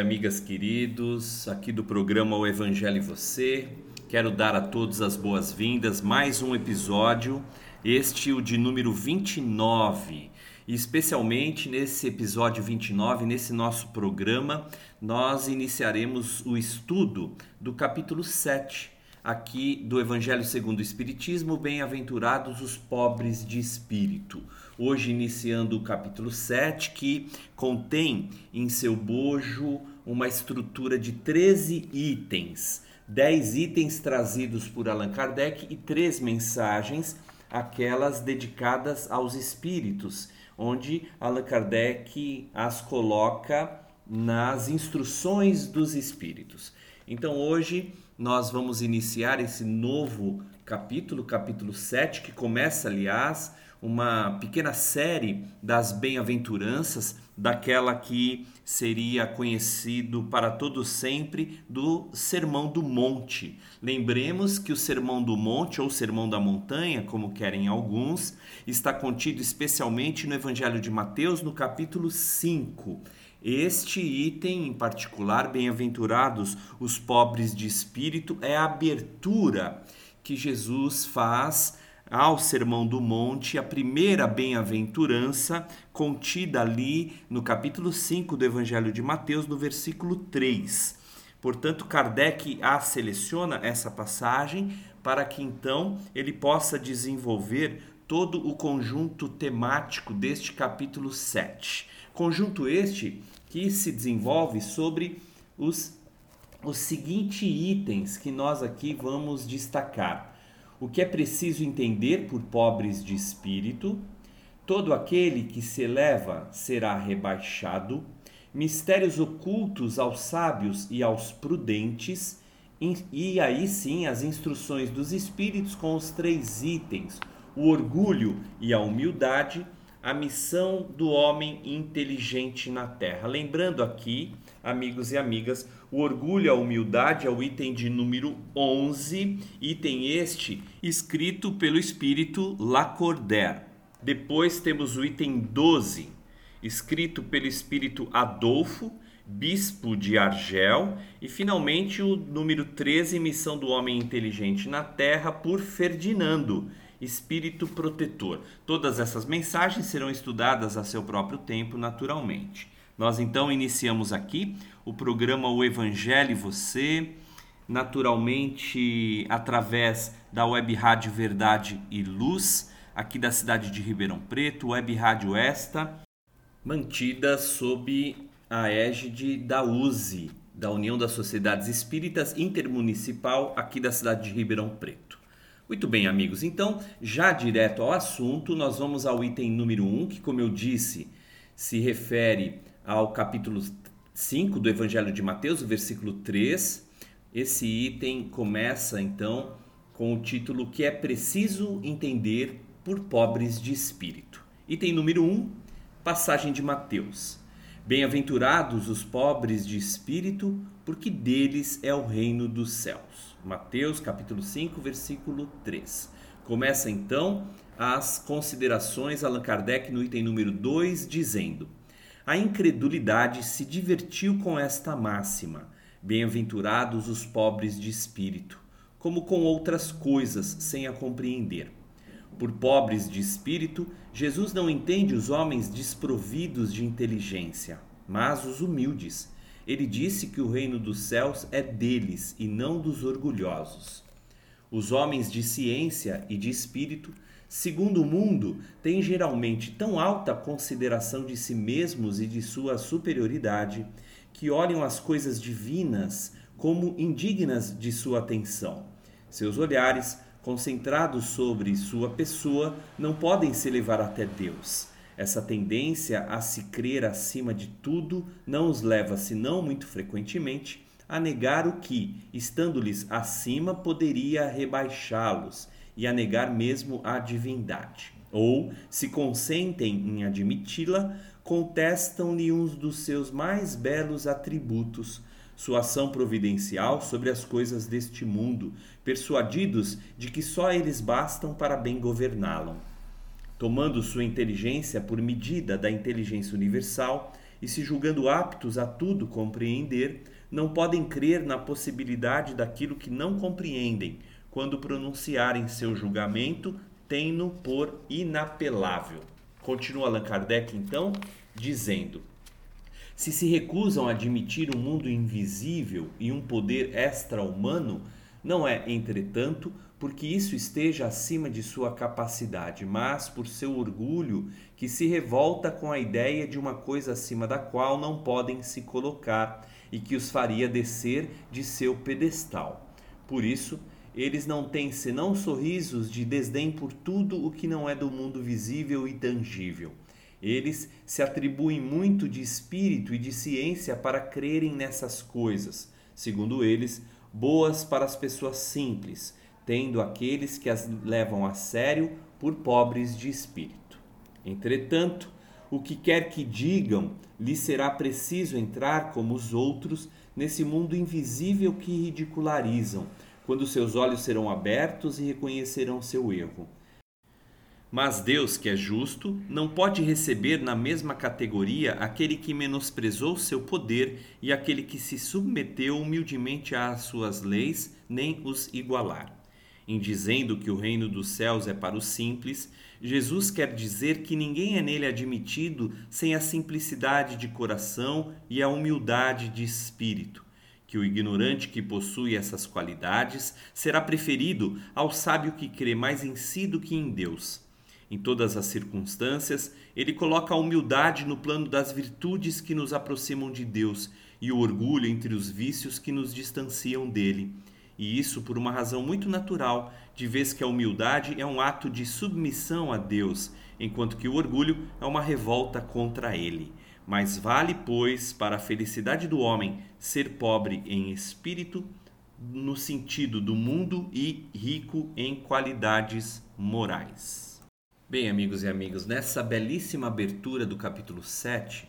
Amigas queridos, aqui do programa O Evangelho e Você, quero dar a todos as boas-vindas. Mais um episódio, este o de número 29. E especialmente nesse episódio 29, nesse nosso programa, nós iniciaremos o estudo do capítulo 7 aqui do Evangelho segundo o Espiritismo, bem-aventurados os pobres de espírito. Hoje iniciando o capítulo 7, que contém em seu bojo uma estrutura de 13 itens. 10 itens trazidos por Allan Kardec e três mensagens, aquelas dedicadas aos espíritos, onde Allan Kardec as coloca nas instruções dos espíritos. Então hoje nós vamos iniciar esse novo capítulo, capítulo 7, que começa, aliás, uma pequena série das bem-aventuranças, daquela que seria conhecido para todo sempre do Sermão do Monte. Lembremos que o Sermão do Monte ou Sermão da Montanha, como querem alguns, está contido especialmente no Evangelho de Mateus, no capítulo 5 este item em particular, bem-aventurados os pobres de espírito, é a abertura que Jesus faz ao Sermão do Monte, a primeira bem-aventurança contida ali no capítulo 5 do Evangelho de Mateus, no versículo 3. Portanto, Kardec a seleciona essa passagem para que então ele possa desenvolver todo o conjunto temático deste capítulo 7. Conjunto este que se desenvolve sobre os, os seguintes itens que nós aqui vamos destacar. O que é preciso entender por pobres de espírito, todo aquele que se eleva será rebaixado, mistérios ocultos aos sábios e aos prudentes, e aí sim as instruções dos espíritos com os três itens: o orgulho e a humildade a missão do homem inteligente na Terra. Lembrando aqui, amigos e amigas, o orgulho e a humildade é o item de número 11, item este escrito pelo espírito Lacordaire. Depois temos o item 12, escrito pelo espírito Adolfo, bispo de Argel, e finalmente o número 13, missão do homem inteligente na Terra, por Ferdinando espírito protetor. Todas essas mensagens serão estudadas a seu próprio tempo, naturalmente. Nós então iniciamos aqui o programa O Evangelho e Você, naturalmente através da Web Rádio Verdade e Luz, aqui da cidade de Ribeirão Preto, Web Rádio esta, mantida sob a égide da USE, da União das Sociedades Espíritas Intermunicipal, aqui da cidade de Ribeirão Preto. Muito bem, amigos. Então, já direto ao assunto, nós vamos ao item número 1, que, como eu disse, se refere ao capítulo 5 do Evangelho de Mateus, versículo 3. Esse item começa então com o título que é preciso entender por pobres de espírito. Item número 1, passagem de Mateus. Bem-aventurados os pobres de espírito, porque deles é o reino dos céus. Mateus capítulo 5, versículo 3. Começa então as considerações Allan Kardec no item número 2, dizendo: A incredulidade se divertiu com esta máxima: Bem-aventurados os pobres de espírito, como com outras coisas sem a compreender. Por pobres de espírito, Jesus não entende os homens desprovidos de inteligência, mas os humildes. Ele disse que o reino dos céus é deles e não dos orgulhosos. Os homens de ciência e de espírito, segundo o mundo, têm geralmente tão alta consideração de si mesmos e de sua superioridade que olham as coisas divinas como indignas de sua atenção. Seus olhares concentrados sobre sua pessoa, não podem se levar até Deus. Essa tendência a se crer acima de tudo não os leva, senão muito frequentemente, a negar o que, estando-lhes acima, poderia rebaixá-los e a negar mesmo a divindade. Ou, se consentem em admiti-la, contestam-lhe uns dos seus mais belos atributos, sua ação providencial sobre as coisas deste mundo, persuadidos de que só eles bastam para bem governá-lo. Tomando sua inteligência por medida da inteligência universal e se julgando aptos a tudo compreender, não podem crer na possibilidade daquilo que não compreendem, quando pronunciarem seu julgamento, têm-no por inapelável. Continua Allan Kardec, então, dizendo: se se recusam a admitir um mundo invisível e um poder extra-humano, não é, entretanto, porque isso esteja acima de sua capacidade, mas por seu orgulho que se revolta com a ideia de uma coisa acima da qual não podem se colocar e que os faria descer de seu pedestal. Por isso, eles não têm senão sorrisos de desdém por tudo o que não é do mundo visível e tangível eles se atribuem muito de espírito e de ciência para crerem nessas coisas, segundo eles, boas para as pessoas simples, tendo aqueles que as levam a sério por pobres de espírito. Entretanto, o que quer que digam, lhes será preciso entrar como os outros nesse mundo invisível que ridicularizam, quando seus olhos serão abertos e reconhecerão seu erro mas Deus, que é justo, não pode receber na mesma categoria aquele que menosprezou seu poder e aquele que se submeteu humildemente às suas leis, nem os igualar. Em dizendo que o reino dos céus é para os simples, Jesus quer dizer que ninguém é nele admitido sem a simplicidade de coração e a humildade de espírito que o ignorante que possui essas qualidades será preferido ao sábio que crê mais em si do que em Deus. Em todas as circunstâncias, ele coloca a humildade no plano das virtudes que nos aproximam de Deus e o orgulho entre os vícios que nos distanciam dele. E isso por uma razão muito natural, de vez que a humildade é um ato de submissão a Deus, enquanto que o orgulho é uma revolta contra ele. Mas vale, pois, para a felicidade do homem ser pobre em espírito, no sentido do mundo, e rico em qualidades morais. Bem, amigos e amigas, nessa belíssima abertura do capítulo 7,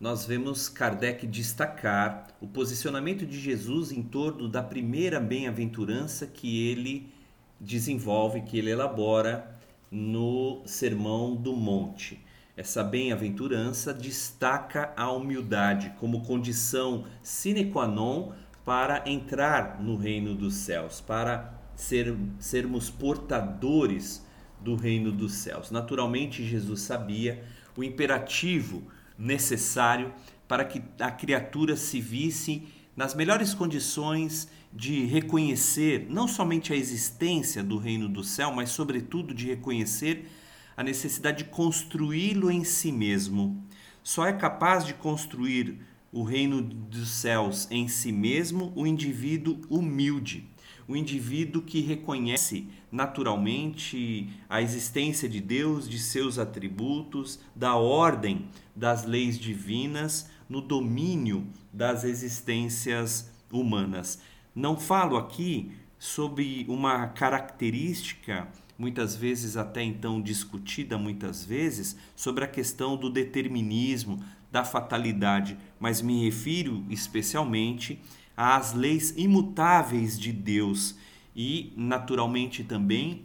nós vemos Kardec destacar o posicionamento de Jesus em torno da primeira bem-aventurança que ele desenvolve, que ele elabora no Sermão do Monte. Essa bem-aventurança destaca a humildade como condição sine qua non para entrar no reino dos céus, para ser, sermos portadores do reino dos céus. Naturalmente, Jesus sabia o imperativo necessário para que a criatura se visse nas melhores condições de reconhecer não somente a existência do reino do céu, mas, sobretudo, de reconhecer a necessidade de construí-lo em si mesmo. Só é capaz de construir o reino dos céus em si mesmo o indivíduo humilde, o indivíduo que reconhece naturalmente a existência de Deus, de seus atributos, da ordem das leis divinas no domínio das existências humanas. Não falo aqui sobre uma característica muitas vezes até então discutida muitas vezes sobre a questão do determinismo, da fatalidade, mas me refiro especialmente às leis imutáveis de Deus e, naturalmente, também,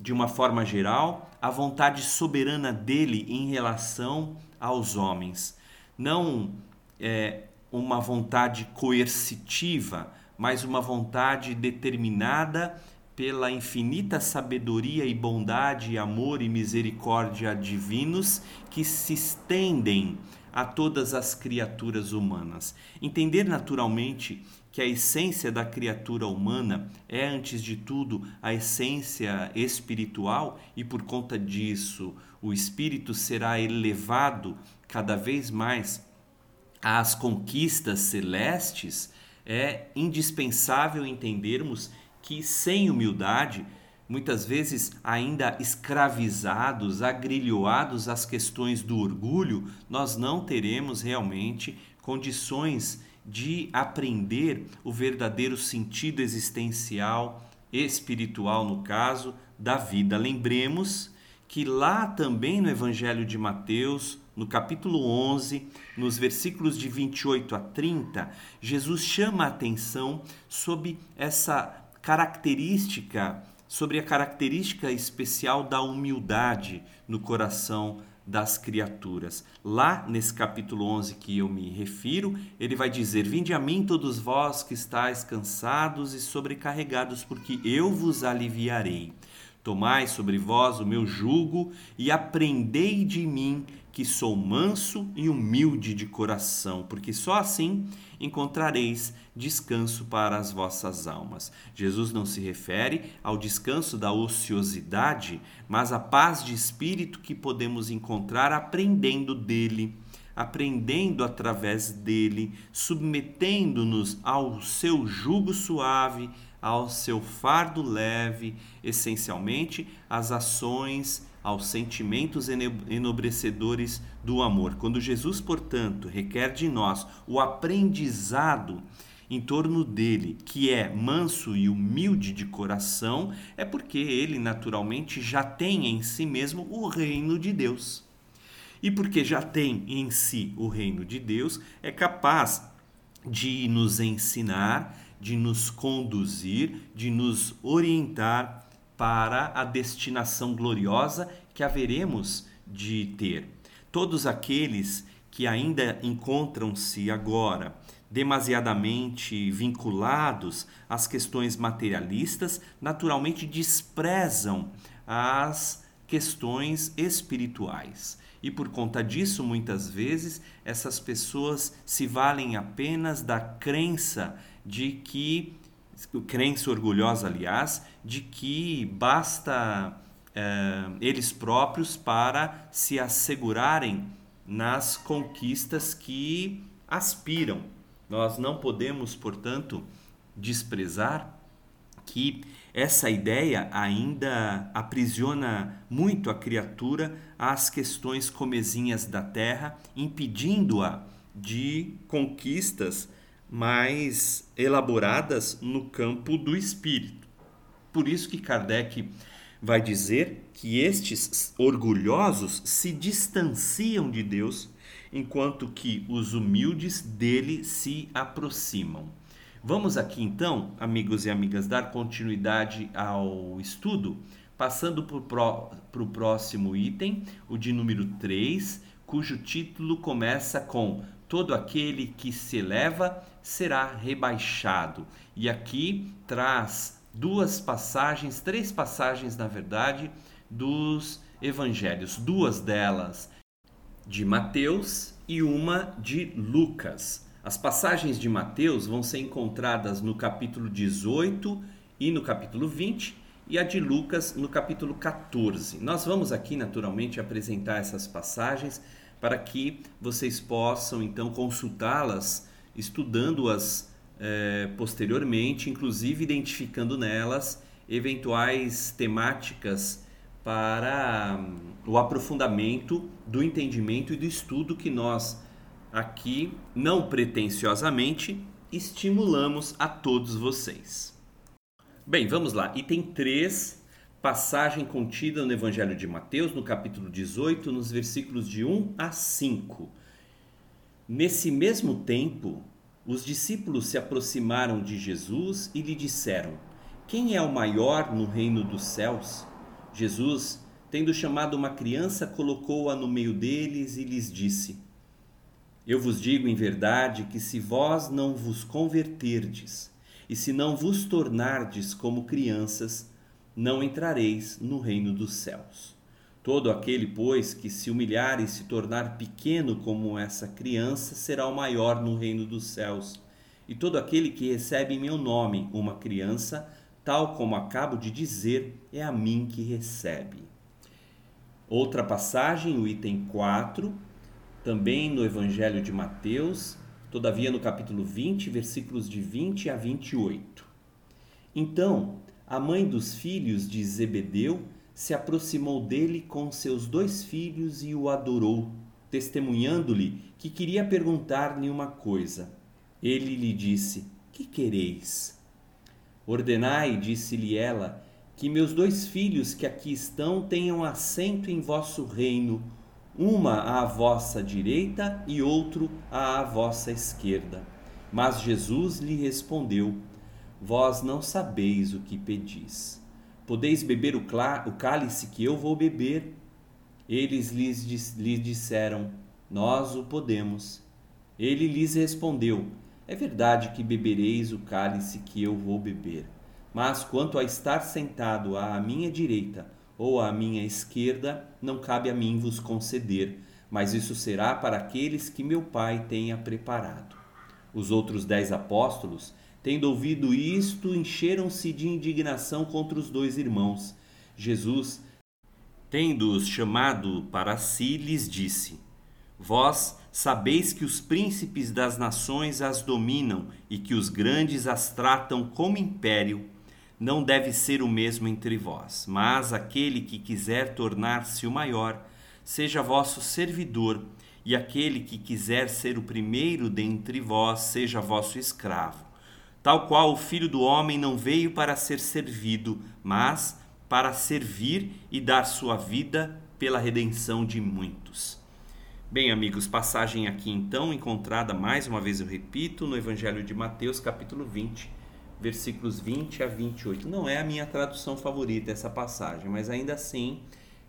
de uma forma geral, a vontade soberana dele em relação aos homens. Não é, uma vontade coercitiva, mas uma vontade determinada pela infinita sabedoria e bondade, amor e misericórdia divinos que se estendem a todas as criaturas humanas. Entender naturalmente que a essência da criatura humana é, antes de tudo, a essência espiritual e, por conta disso, o espírito será elevado cada vez mais às conquistas celestes, é indispensável entendermos que sem humildade, muitas vezes ainda escravizados, agrilhoados às questões do orgulho, nós não teremos realmente condições de aprender o verdadeiro sentido existencial, espiritual no caso, da vida. Lembremos que lá também no Evangelho de Mateus, no capítulo 11, nos versículos de 28 a 30, Jesus chama a atenção sobre essa característica, sobre a característica especial da humildade no coração das criaturas. Lá nesse capítulo 11 que eu me refiro, ele vai dizer: Vinde a mim todos vós que estáis cansados e sobrecarregados, porque eu vos aliviarei. Tomai sobre vós o meu jugo e aprendei de mim, que sou manso e humilde de coração, porque só assim encontrareis descanso para as vossas almas. Jesus não se refere ao descanso da ociosidade, mas à paz de espírito que podemos encontrar aprendendo dele, aprendendo através dele, submetendo-nos ao seu jugo suave, ao seu fardo leve, essencialmente às ações aos sentimentos enobrecedores do amor. Quando Jesus, portanto, requer de nós o aprendizado em torno dele, que é manso e humilde de coração, é porque ele naturalmente já tem em si mesmo o reino de Deus. E porque já tem em si o reino de Deus, é capaz de nos ensinar, de nos conduzir, de nos orientar para a destinação gloriosa que haveremos de ter. Todos aqueles que ainda encontram-se agora demasiadamente vinculados às questões materialistas, naturalmente desprezam as questões espirituais. E por conta disso, muitas vezes, essas pessoas se valem apenas da crença de que crença orgulhosa, aliás, de que basta é, eles próprios para se assegurarem nas conquistas que aspiram. Nós não podemos, portanto, desprezar que essa ideia ainda aprisiona muito a criatura às questões comezinhas da terra, impedindo-a de conquistas mais elaboradas no campo do espírito. Por isso que Kardec vai dizer que estes orgulhosos se distanciam de Deus, enquanto que os humildes dele se aproximam. Vamos aqui então, amigos e amigas, dar continuidade ao estudo, passando para o próximo item, o de número 3, cujo título começa com Todo aquele que se eleva será rebaixado. E aqui traz duas passagens, três passagens, na verdade, dos evangelhos, duas delas de Mateus e uma de Lucas. As passagens de Mateus vão ser encontradas no capítulo 18 e no capítulo 20 e a de Lucas no capítulo 14. Nós vamos aqui naturalmente apresentar essas passagens para que vocês possam então consultá-las, estudando-as eh, posteriormente, inclusive identificando nelas eventuais temáticas para um, o aprofundamento do entendimento e do estudo que nós aqui, não pretensiosamente, estimulamos a todos vocês. Bem, vamos lá. Item 3, passagem contida no Evangelho de Mateus, no capítulo 18, nos versículos de 1 a 5. Nesse mesmo tempo, os discípulos se aproximaram de Jesus e lhe disseram: Quem é o maior no reino dos céus? Jesus, tendo chamado uma criança, colocou-a no meio deles e lhes disse: Eu vos digo em verdade que se vós não vos converterdes e se não vos tornardes como crianças, não entrareis no reino dos céus. Todo aquele, pois, que se humilhar e se tornar pequeno como essa criança, será o maior no reino dos céus. E todo aquele que recebe em meu nome uma criança, tal como acabo de dizer, é a mim que recebe. Outra passagem, o item 4, também no Evangelho de Mateus, todavia no capítulo 20, versículos de 20 a 28. Então, a mãe dos filhos de Zebedeu se aproximou dele com seus dois filhos e o adorou, testemunhando-lhe que queria perguntar-lhe uma coisa. Ele lhe disse: Que quereis? Ordenai, disse-lhe ela, que meus dois filhos que aqui estão tenham assento em vosso reino, uma à vossa direita e outro à vossa esquerda. Mas Jesus lhe respondeu: Vós não sabeis o que pedis. Podeis beber o, cálice que eu vou beber? Eles lhes, lhes disseram: Nós o podemos. Ele lhes respondeu: é verdade que bebereis o cálice que eu vou beber, mas quanto a estar sentado à minha direita ou à minha esquerda, não cabe a mim vos conceder, mas isso será para aqueles que meu Pai tenha preparado. Os outros dez apóstolos, tendo ouvido isto, encheram-se de indignação contra os dois irmãos. Jesus, tendo-os chamado para si, lhes disse: Vós sabeis que os príncipes das nações as dominam e que os grandes as tratam como império. Não deve ser o mesmo entre vós, mas aquele que quiser tornar-se o maior, seja vosso servidor, e aquele que quiser ser o primeiro dentre vós, seja vosso escravo. Tal qual o filho do homem não veio para ser servido, mas para servir e dar sua vida pela redenção de muitos. Bem, amigos, passagem aqui então encontrada, mais uma vez eu repito, no Evangelho de Mateus, capítulo 20, versículos 20 a 28. Não é a minha tradução favorita essa passagem, mas ainda assim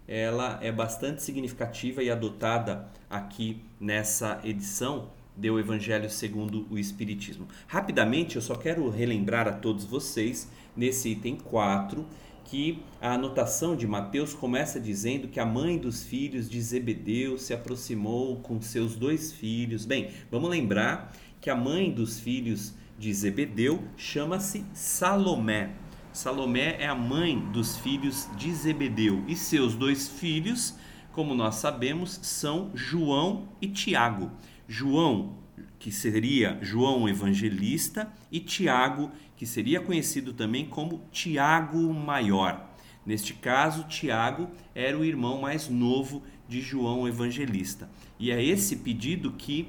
ela é bastante significativa e adotada aqui nessa edição do Evangelho segundo o Espiritismo. Rapidamente, eu só quero relembrar a todos vocês, nesse item 4, que a anotação de Mateus começa dizendo que a mãe dos filhos de Zebedeu se aproximou com seus dois filhos. Bem, vamos lembrar que a mãe dos filhos de Zebedeu chama-se Salomé. Salomé é a mãe dos filhos de Zebedeu e seus dois filhos, como nós sabemos, são João e Tiago. João, que seria João Evangelista, e Tiago, que seria conhecido também como Tiago Maior. Neste caso, Tiago era o irmão mais novo de João Evangelista. E é esse pedido que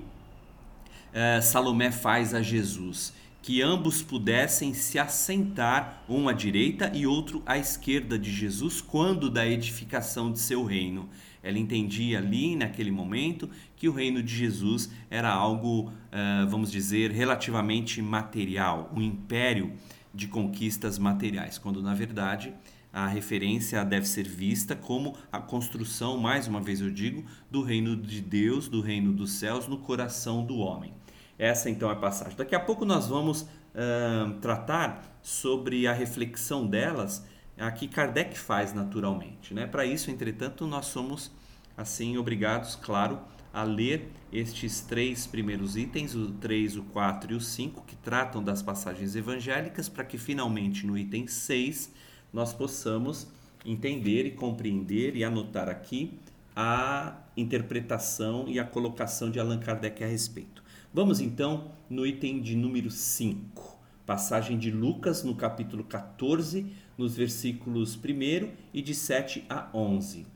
eh, Salomé faz a Jesus, que ambos pudessem se assentar, um à direita e outro à esquerda de Jesus, quando da edificação de seu reino. Ela entendia ali, naquele momento, que o reino de Jesus era algo, uh, vamos dizer, relativamente material, um império de conquistas materiais, quando na verdade a referência deve ser vista como a construção, mais uma vez eu digo, do reino de Deus, do reino dos céus no coração do homem. Essa então é a passagem. Daqui a pouco nós vamos uh, tratar sobre a reflexão delas, a que Kardec faz naturalmente. Né? Para isso, entretanto, nós somos assim obrigados, claro, a ler estes três primeiros itens, o 3, o 4 e o 5, que tratam das passagens evangélicas, para que finalmente no item 6 nós possamos entender e compreender e anotar aqui a interpretação e a colocação de Allan Kardec a respeito. Vamos então no item de número 5, passagem de Lucas no capítulo 14, nos versículos 1 e de 7 a 11.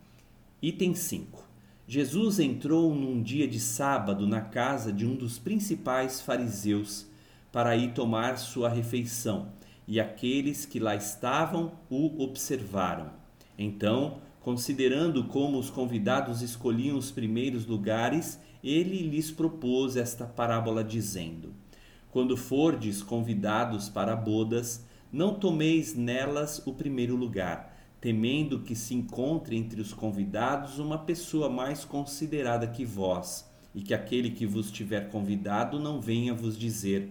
Item 5. Jesus entrou num dia de sábado na casa de um dos principais fariseus para ir tomar sua refeição, e aqueles que lá estavam o observaram. Então, considerando como os convidados escolhiam os primeiros lugares, ele lhes propôs esta parábola, dizendo: Quando fordes convidados para bodas, não tomeis nelas o primeiro lugar temendo que se encontre entre os convidados uma pessoa mais considerada que vós, e que aquele que vos tiver convidado não venha vos dizer: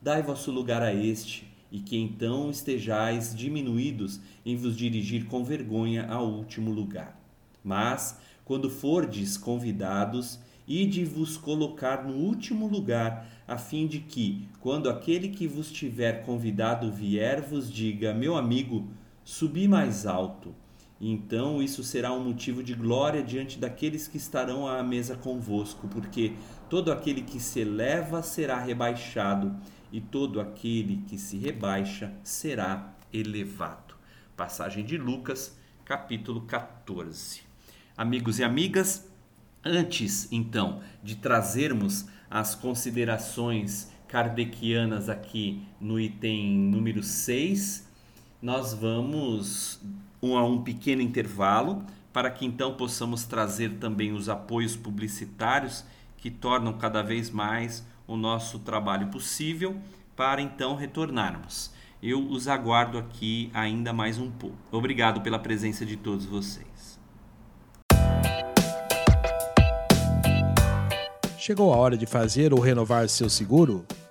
Dai vosso lugar a este, e que então estejais diminuídos em vos dirigir com vergonha ao último lugar. Mas, quando fordes convidados, ide vos colocar no último lugar, a fim de que, quando aquele que vos tiver convidado vier, vos diga: Meu amigo, Subi mais alto. Então isso será um motivo de glória diante daqueles que estarão à mesa convosco, porque todo aquele que se eleva será rebaixado, e todo aquele que se rebaixa será elevado. Passagem de Lucas, capítulo 14. Amigos e amigas, antes então de trazermos as considerações kardecianas aqui no item número 6, nós vamos um, a um pequeno intervalo para que então possamos trazer também os apoios publicitários que tornam cada vez mais o nosso trabalho possível para então retornarmos. Eu os aguardo aqui ainda mais um pouco. Obrigado pela presença de todos vocês. Chegou a hora de fazer ou renovar seu seguro?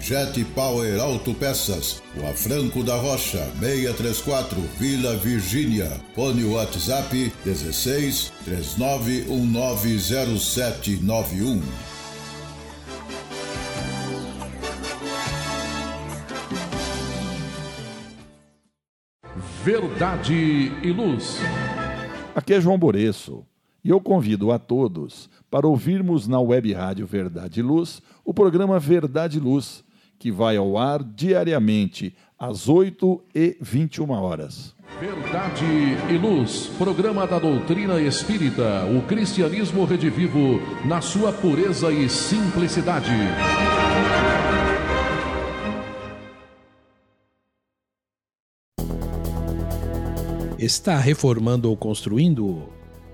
Jet Power Autopeças, Rua Franco da Rocha, 634, Vila Virgínia. Fone WhatsApp 16 39190791. Verdade e Luz. Aqui é João Boreço e eu convido a todos para ouvirmos na web rádio Verdade e Luz o programa Verdade e Luz, que vai ao ar diariamente às 8 e 21 horas. Verdade e Luz, programa da doutrina espírita, o cristianismo redivivo na sua pureza e simplicidade. Está reformando ou construindo?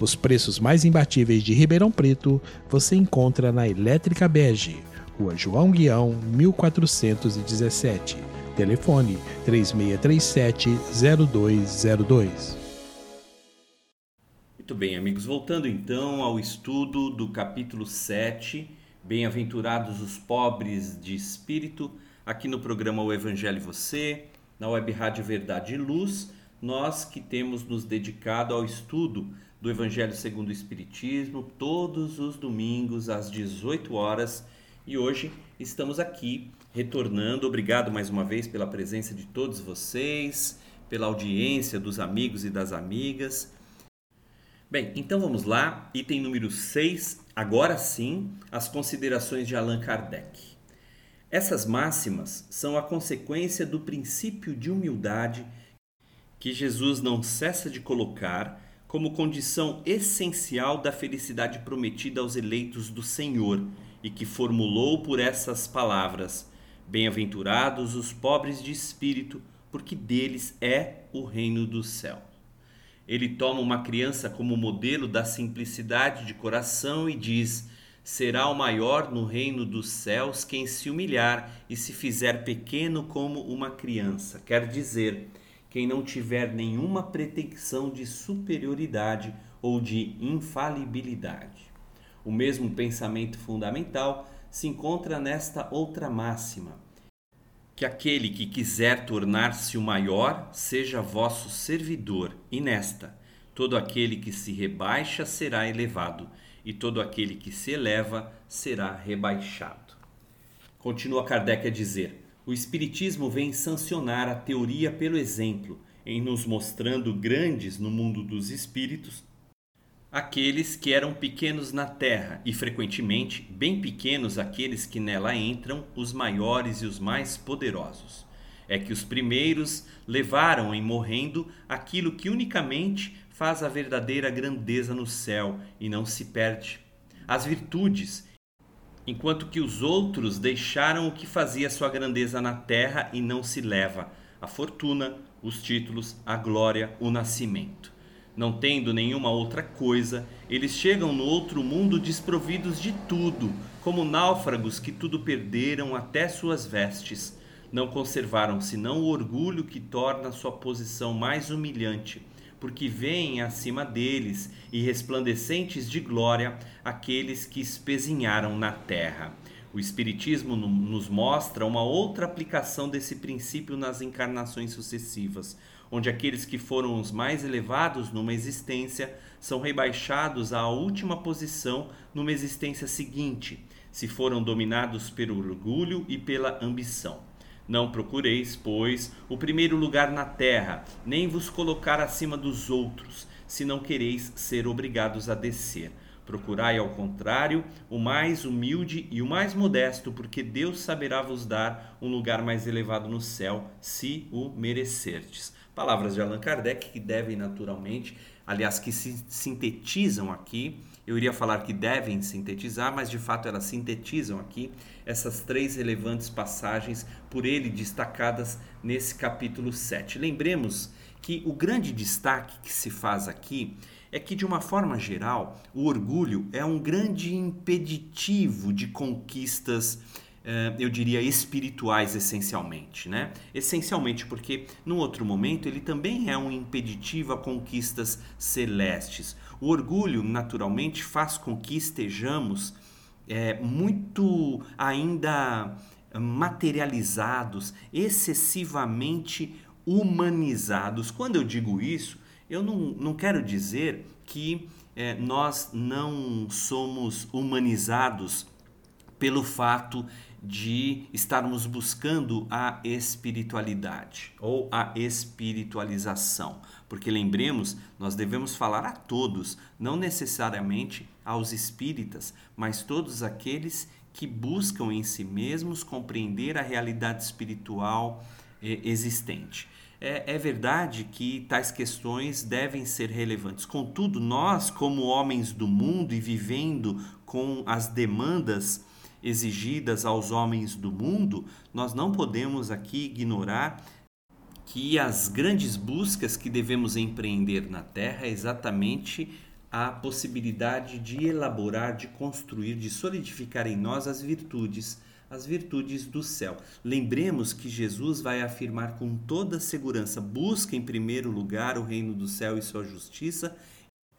Os preços mais imbatíveis de Ribeirão Preto você encontra na Elétrica Bege, Rua João Guião, 1417. Telefone 3637-0202. Muito bem, amigos. Voltando então ao estudo do capítulo 7, Bem-aventurados os pobres de espírito, aqui no programa O Evangelho e Você, na Web Rádio Verdade e Luz, nós que temos nos dedicado ao estudo do Evangelho segundo o Espiritismo todos os domingos às 18 horas e hoje estamos aqui retornando. Obrigado mais uma vez pela presença de todos vocês, pela audiência dos amigos e das amigas. Bem, então vamos lá, item número 6, agora sim, as considerações de Allan Kardec. Essas máximas são a consequência do princípio de humildade que Jesus não cessa de colocar como condição essencial da felicidade prometida aos eleitos do Senhor e que formulou por essas palavras: Bem-aventurados os pobres de espírito, porque deles é o reino do céu. Ele toma uma criança como modelo da simplicidade de coração e diz: Será o maior no reino dos céus quem se humilhar e se fizer pequeno como uma criança. Quer dizer, quem não tiver nenhuma pretensão de superioridade ou de infalibilidade. O mesmo pensamento fundamental se encontra nesta outra máxima: que aquele que quiser tornar-se o maior seja vosso servidor, e nesta, todo aquele que se rebaixa será elevado, e todo aquele que se eleva será rebaixado. Continua Kardec a dizer: o Espiritismo vem sancionar a teoria pelo exemplo, em nos mostrando grandes no mundo dos espíritos aqueles que eram pequenos na terra e frequentemente bem pequenos aqueles que nela entram, os maiores e os mais poderosos. É que os primeiros levaram em morrendo aquilo que unicamente faz a verdadeira grandeza no céu e não se perde. As virtudes, enquanto que os outros deixaram o que fazia sua grandeza na terra e não se leva, a fortuna, os títulos, a glória, o nascimento. Não tendo nenhuma outra coisa, eles chegam no outro mundo desprovidos de tudo, como náufragos que tudo perderam até suas vestes. Não conservaram senão o orgulho que torna sua posição mais humilhante, porque veem acima deles e resplandecentes de glória aqueles que espezinharam na terra. O Espiritismo nos mostra uma outra aplicação desse princípio nas encarnações sucessivas onde aqueles que foram os mais elevados numa existência são rebaixados à última posição numa existência seguinte, se foram dominados pelo orgulho e pela ambição. Não procureis, pois, o primeiro lugar na terra, nem vos colocar acima dos outros, se não quereis ser obrigados a descer. Procurai, ao contrário, o mais humilde e o mais modesto, porque Deus saberá vos dar um lugar mais elevado no céu, se o merecerdes. Palavras de Allan Kardec que devem naturalmente, aliás, que se sintetizam aqui. Eu iria falar que devem sintetizar, mas de fato elas sintetizam aqui essas três relevantes passagens por ele destacadas nesse capítulo 7. Lembremos que o grande destaque que se faz aqui é que, de uma forma geral, o orgulho é um grande impeditivo de conquistas eu diria, espirituais essencialmente, né? Essencialmente porque, num outro momento, ele também é um impeditivo a conquistas celestes. O orgulho, naturalmente, faz com que estejamos é, muito ainda materializados, excessivamente humanizados. Quando eu digo isso, eu não, não quero dizer que é, nós não somos humanizados pelo fato de estarmos buscando a espiritualidade ou a espiritualização. Porque lembremos, nós devemos falar a todos, não necessariamente aos espíritas, mas todos aqueles que buscam em si mesmos compreender a realidade espiritual eh, existente. É, é, verdade que tais questões devem ser relevantes. Contudo, nós, como homens do mundo e vivendo com as demandas exigidas aos homens do mundo, nós não podemos aqui ignorar que as grandes buscas que devemos empreender na Terra é exatamente a possibilidade de elaborar, de construir, de solidificar em nós as virtudes, as virtudes do céu. Lembremos que Jesus vai afirmar com toda segurança: busca em primeiro lugar o reino do céu e sua justiça,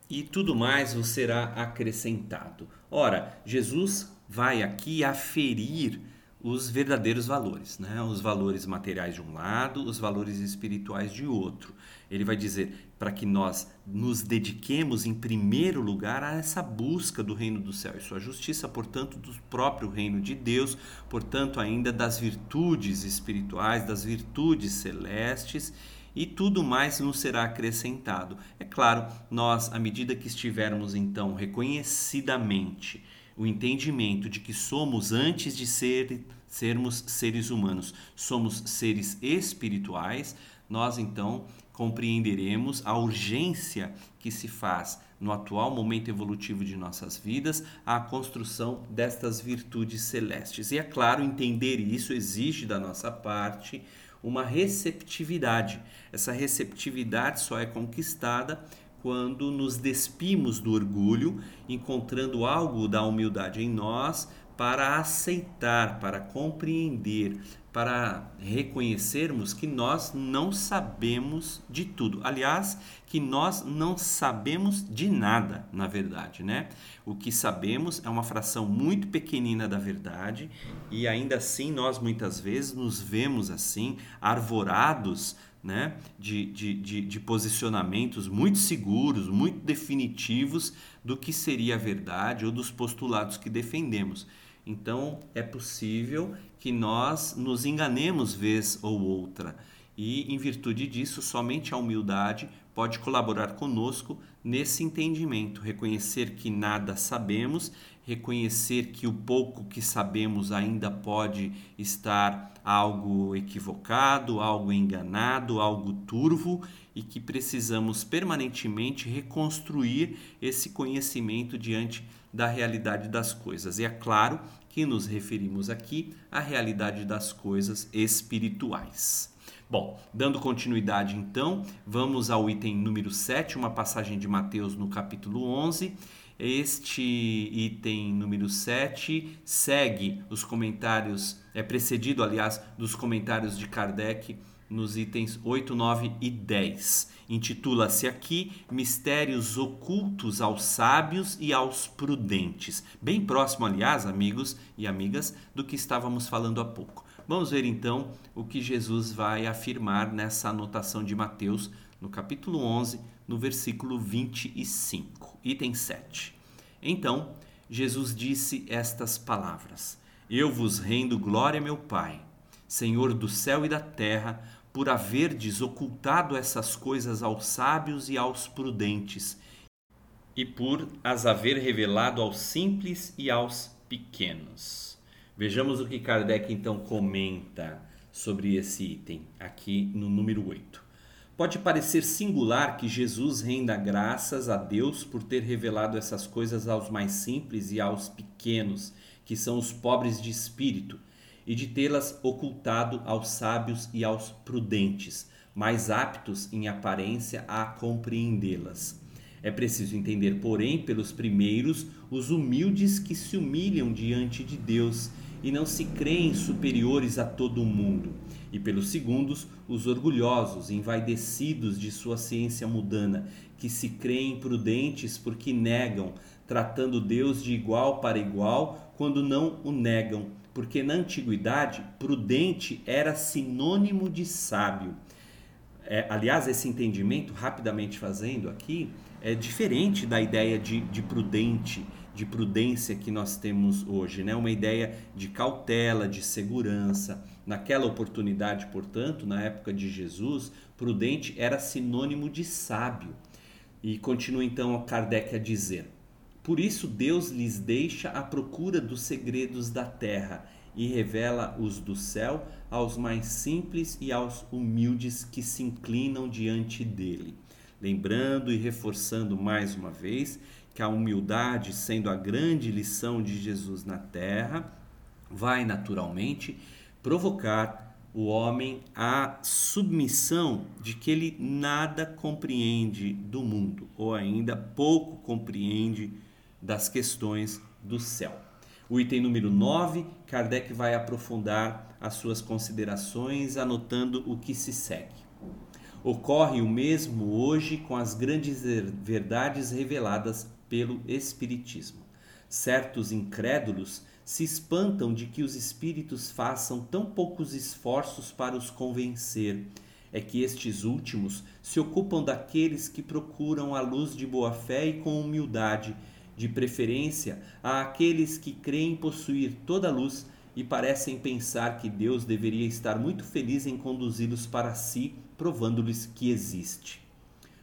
e tudo mais vos será acrescentado. Ora, Jesus vai aqui aferir os verdadeiros valores, né? os valores materiais de um lado, os valores espirituais de outro. Ele vai dizer para que nós nos dediquemos em primeiro lugar a essa busca do reino do céu e sua justiça, portanto, do próprio reino de Deus, portanto, ainda das virtudes espirituais, das virtudes celestes e tudo mais nos será acrescentado. É claro, nós, à medida que estivermos então reconhecidamente o entendimento de que somos, antes de ser, sermos seres humanos, somos seres espirituais, nós então compreenderemos a urgência que se faz no atual momento evolutivo de nossas vidas a construção destas virtudes celestes. E é claro, entender isso exige da nossa parte uma receptividade. Essa receptividade só é conquistada quando nos despimos do orgulho, encontrando algo da humildade em nós para aceitar, para compreender, para reconhecermos que nós não sabemos de tudo. Aliás, que nós não sabemos de nada, na verdade, né? O que sabemos é uma fração muito pequenina da verdade e ainda assim nós muitas vezes nos vemos assim, arvorados né, de, de, de, de, posicionamentos muito seguros, muito definitivos do que seria a verdade ou dos postulados que defendemos. Então é possível que nós nos enganemos vez ou outra. E em virtude disso, somente a humildade pode colaborar conosco nesse entendimento, reconhecer que nada sabemos, reconhecer que o pouco que sabemos ainda pode estar algo equivocado, algo enganado, algo turvo e que precisamos permanentemente reconstruir esse conhecimento diante da realidade das coisas. E é claro que nos referimos aqui à realidade das coisas espirituais. Bom, dando continuidade então, vamos ao item número 7, uma passagem de Mateus no capítulo 11 este item número 7 segue os comentários, é precedido, aliás, dos comentários de Kardec nos itens 8, 9 e 10. Intitula-se aqui Mistérios Ocultos aos Sábios e aos Prudentes. Bem próximo, aliás, amigos e amigas, do que estávamos falando há pouco. Vamos ver então o que Jesus vai afirmar nessa anotação de Mateus, no capítulo 11, no versículo 25. Item 7. Então Jesus disse estas palavras: Eu vos rendo glória, meu Pai, Senhor do céu e da terra, por haverdes ocultado essas coisas aos sábios e aos prudentes, e por as haver revelado aos simples e aos pequenos. Vejamos o que Kardec então comenta sobre esse item, aqui no número 8. Pode parecer singular que Jesus renda graças a Deus por ter revelado essas coisas aos mais simples e aos pequenos, que são os pobres de espírito, e de tê-las ocultado aos sábios e aos prudentes, mais aptos em aparência a compreendê-las. É preciso entender, porém, pelos primeiros, os humildes que se humilham diante de Deus e não se creem superiores a todo o mundo e pelos segundos, os orgulhosos, envaidecidos de sua ciência mudana, que se creem prudentes porque negam, tratando Deus de igual para igual, quando não o negam, porque na antiguidade, prudente era sinônimo de sábio. É, aliás, esse entendimento, rapidamente fazendo aqui, é diferente da ideia de, de prudente, de prudência que nós temos hoje, né? Uma ideia de cautela, de segurança. Naquela oportunidade, portanto, na época de Jesus, prudente era sinônimo de sábio. E continua então Kardec a dizer: Por isso Deus lhes deixa a procura dos segredos da terra e revela os do céu aos mais simples e aos humildes que se inclinam diante dele. Lembrando e reforçando mais uma vez que a humildade, sendo a grande lição de Jesus na terra, vai naturalmente provocar o homem à submissão de que ele nada compreende do mundo, ou ainda pouco compreende das questões do céu. O item número 9, Kardec vai aprofundar as suas considerações, anotando o que se segue. Ocorre o mesmo hoje com as grandes verdades reveladas pelo Espiritismo. Certos incrédulos se espantam de que os espíritos façam tão poucos esforços para os convencer. É que estes últimos se ocupam daqueles que procuram a luz de boa fé e com humildade, de preferência àqueles que creem possuir toda a luz e parecem pensar que Deus deveria estar muito feliz em conduzi-los para si, provando-lhes que existe.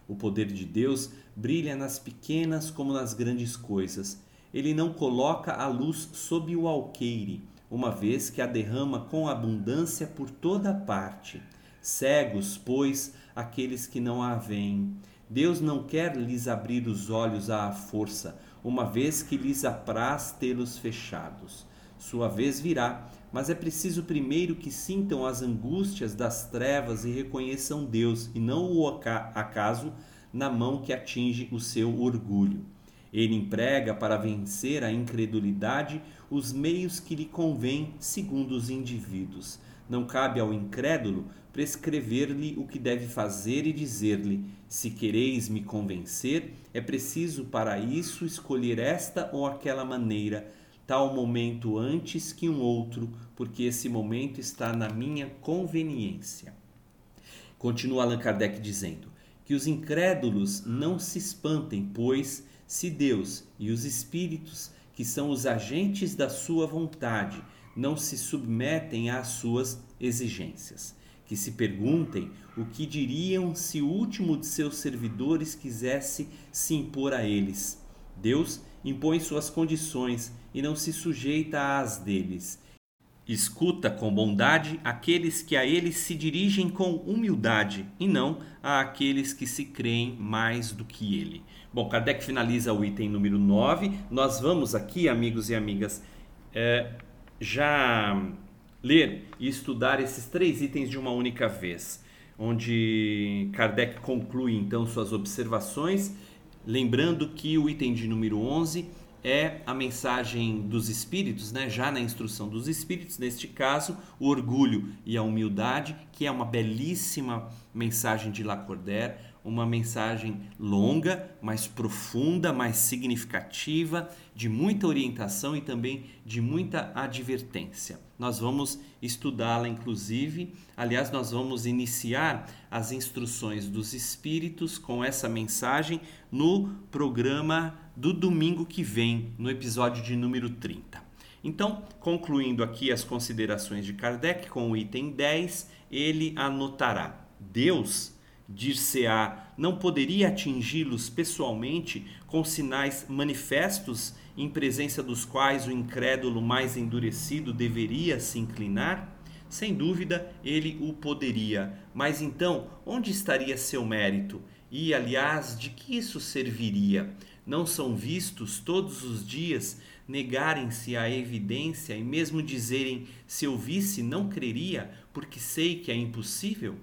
O poder de Deus brilha nas pequenas como nas grandes coisas ele não coloca a luz sob o alqueire, uma vez que a derrama com abundância por toda parte. Cegos, pois, aqueles que não a veem. Deus não quer lhes abrir os olhos à força, uma vez que lhes apraz tê-los fechados. Sua vez virá, mas é preciso primeiro que sintam as angústias das trevas e reconheçam Deus, e não o acaso, na mão que atinge o seu orgulho. Ele emprega para vencer a incredulidade os meios que lhe convêm segundo os indivíduos. Não cabe ao incrédulo prescrever-lhe o que deve fazer e dizer-lhe: Se quereis me convencer, é preciso para isso escolher esta ou aquela maneira, tal momento antes que um outro, porque esse momento está na minha conveniência. Continua Allan Kardec dizendo: Que os incrédulos não se espantem, pois se Deus e os espíritos, que são os agentes da sua vontade, não se submetem às suas exigências, que se perguntem o que diriam se o último de seus servidores quisesse se impor a eles. Deus impõe suas condições e não se sujeita às deles. Escuta com bondade aqueles que a ele se dirigem com humildade e não a aqueles que se creem mais do que ele. Bom, Kardec finaliza o item número 9. Nós vamos aqui, amigos e amigas, é, já ler e estudar esses três itens de uma única vez, onde Kardec conclui então suas observações, lembrando que o item de número 11 é a mensagem dos espíritos, né? já na instrução dos espíritos, neste caso, o orgulho e a humildade, que é uma belíssima mensagem de Lacordaire, uma mensagem longa, mais profunda, mais significativa, de muita orientação e também de muita advertência. Nós vamos estudá-la, inclusive. Aliás, nós vamos iniciar as instruções dos Espíritos com essa mensagem no programa do domingo que vem, no episódio de número 30. Então, concluindo aqui as considerações de Kardec com o item 10, ele anotará: Deus dir-se-á, não poderia atingi-los pessoalmente com sinais manifestos em presença dos quais o incrédulo mais endurecido deveria se inclinar? Sem dúvida, ele o poderia. Mas então, onde estaria seu mérito? E, aliás, de que isso serviria? Não são vistos todos os dias negarem-se à evidência e mesmo dizerem: se eu visse, não creria, porque sei que é impossível?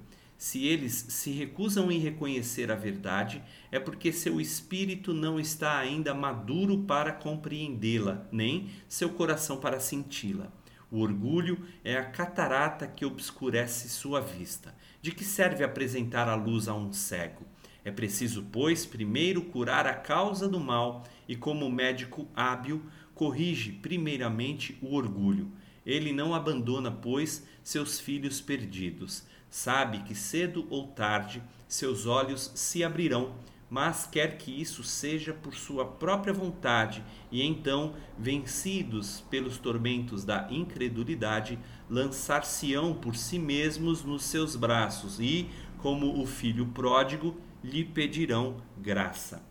Se eles se recusam em reconhecer a verdade, é porque seu espírito não está ainda maduro para compreendê-la, nem seu coração para senti-la. O orgulho é a catarata que obscurece sua vista. De que serve apresentar a luz a um cego? É preciso, pois, primeiro curar a causa do mal e, como médico hábil, corrige primeiramente o orgulho. Ele não abandona, pois, seus filhos perdidos Sabe que cedo ou tarde seus olhos se abrirão, mas quer que isso seja por sua própria vontade, e então, vencidos pelos tormentos da incredulidade, lançar-se-ão por si mesmos nos seus braços e, como o filho pródigo, lhe pedirão graça.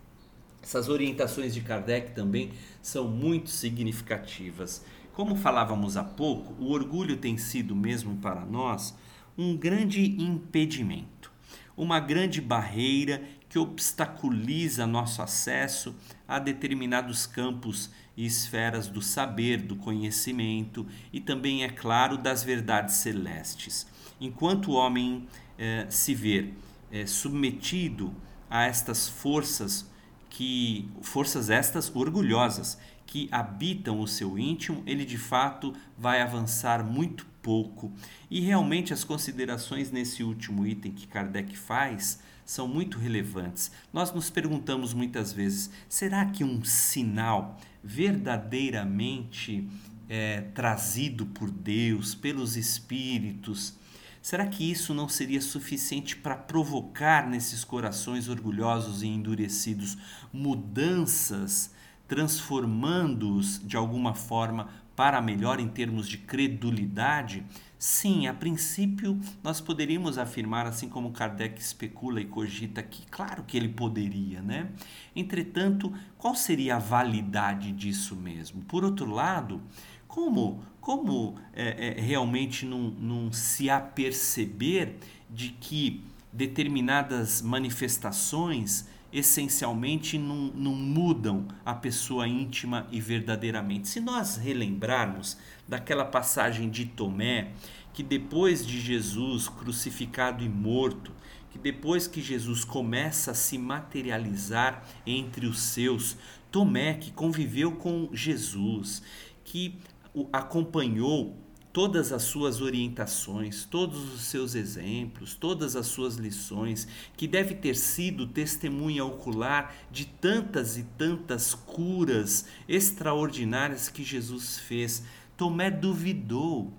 Essas orientações de Kardec também são muito significativas. Como falávamos há pouco, o orgulho tem sido mesmo para nós um grande impedimento, uma grande barreira que obstaculiza nosso acesso a determinados campos e esferas do saber, do conhecimento e também, é claro, das verdades celestes. Enquanto o homem eh, se vê eh, submetido a estas forças que forças estas orgulhosas que habitam o seu íntimo, ele de fato vai avançar muito pouco. E realmente as considerações nesse último item que Kardec faz são muito relevantes. Nós nos perguntamos muitas vezes: será que um sinal verdadeiramente é, trazido por Deus, pelos Espíritos, será que isso não seria suficiente para provocar nesses corações orgulhosos e endurecidos mudanças, transformando-os de alguma forma para melhor em termos de credulidade? Sim, a princípio nós poderíamos afirmar, assim como Kardec especula e cogita que, claro que ele poderia, né? Entretanto, qual seria a validade disso mesmo? Por outro lado, como, como é, é, realmente não, não se aperceber de que determinadas manifestações essencialmente não, não mudam a pessoa íntima e verdadeiramente. Se nós relembrarmos daquela passagem de Tomé, que depois de Jesus crucificado e morto, que depois que Jesus começa a se materializar entre os seus, Tomé, que conviveu com Jesus, que o acompanhou todas as suas orientações, todos os seus exemplos, todas as suas lições, que deve ter sido testemunha ocular de tantas e tantas curas extraordinárias que Jesus fez. Tomé duvidou.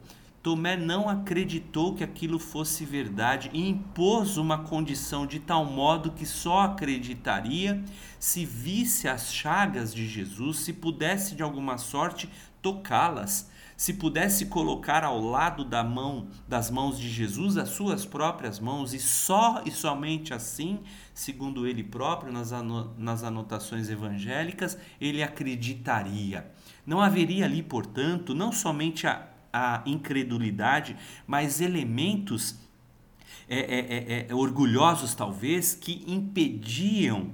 Tomé não acreditou que aquilo fosse verdade e impôs uma condição de tal modo que só acreditaria se visse as chagas de Jesus, se pudesse de alguma sorte tocá-las se pudesse colocar ao lado da mão das mãos de Jesus as suas próprias mãos e só e somente assim, segundo ele próprio nas, nas anotações evangélicas, ele acreditaria. Não haveria ali, portanto, não somente a, a incredulidade, mas elementos é, é, é, é orgulhosos, talvez, que impediam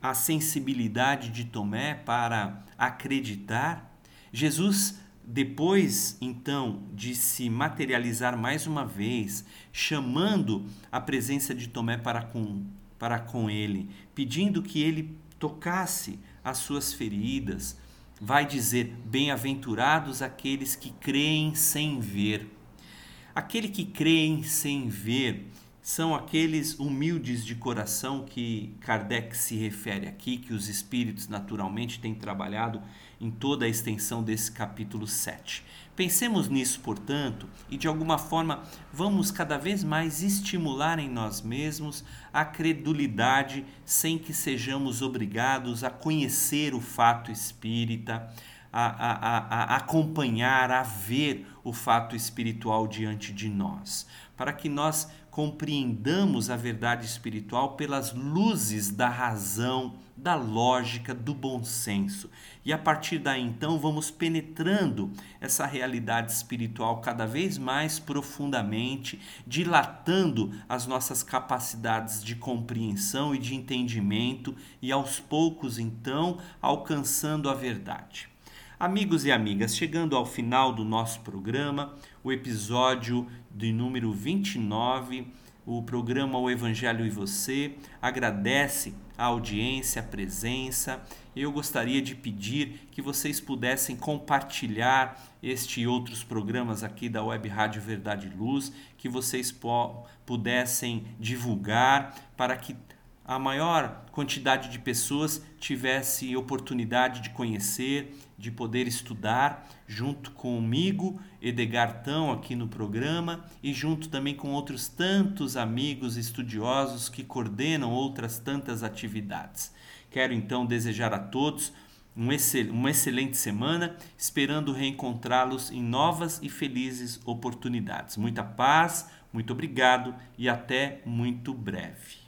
a sensibilidade de Tomé para acreditar. Jesus depois, então, de se materializar mais uma vez, chamando a presença de Tomé para com, para com ele, pedindo que ele tocasse as suas feridas, vai dizer: Bem-aventurados aqueles que creem sem ver. Aquele que creem sem ver são aqueles humildes de coração que Kardec se refere aqui, que os espíritos naturalmente têm trabalhado em toda a extensão desse capítulo 7. Pensemos nisso, portanto, e de alguma forma vamos cada vez mais estimular em nós mesmos a credulidade sem que sejamos obrigados a conhecer o fato espírita, a, a, a, a acompanhar, a ver o fato espiritual diante de nós, para que nós compreendamos a verdade espiritual pelas luzes da razão, da lógica, do bom senso. E a partir daí então vamos penetrando essa realidade espiritual cada vez mais profundamente, dilatando as nossas capacidades de compreensão e de entendimento e aos poucos então alcançando a verdade. Amigos e amigas, chegando ao final do nosso programa, o episódio de número 29, o programa O Evangelho e Você, agradece a audiência, a presença. Eu gostaria de pedir que vocês pudessem compartilhar este e outros programas aqui da Web Rádio Verdade e Luz, que vocês pudessem divulgar para que a maior quantidade de pessoas tivesse oportunidade de conhecer, de poder estudar junto comigo, Edgar Tão, aqui no programa, e junto também com outros tantos amigos estudiosos que coordenam outras tantas atividades. Quero então desejar a todos uma excelente semana, esperando reencontrá-los em novas e felizes oportunidades. Muita paz, muito obrigado e até muito breve.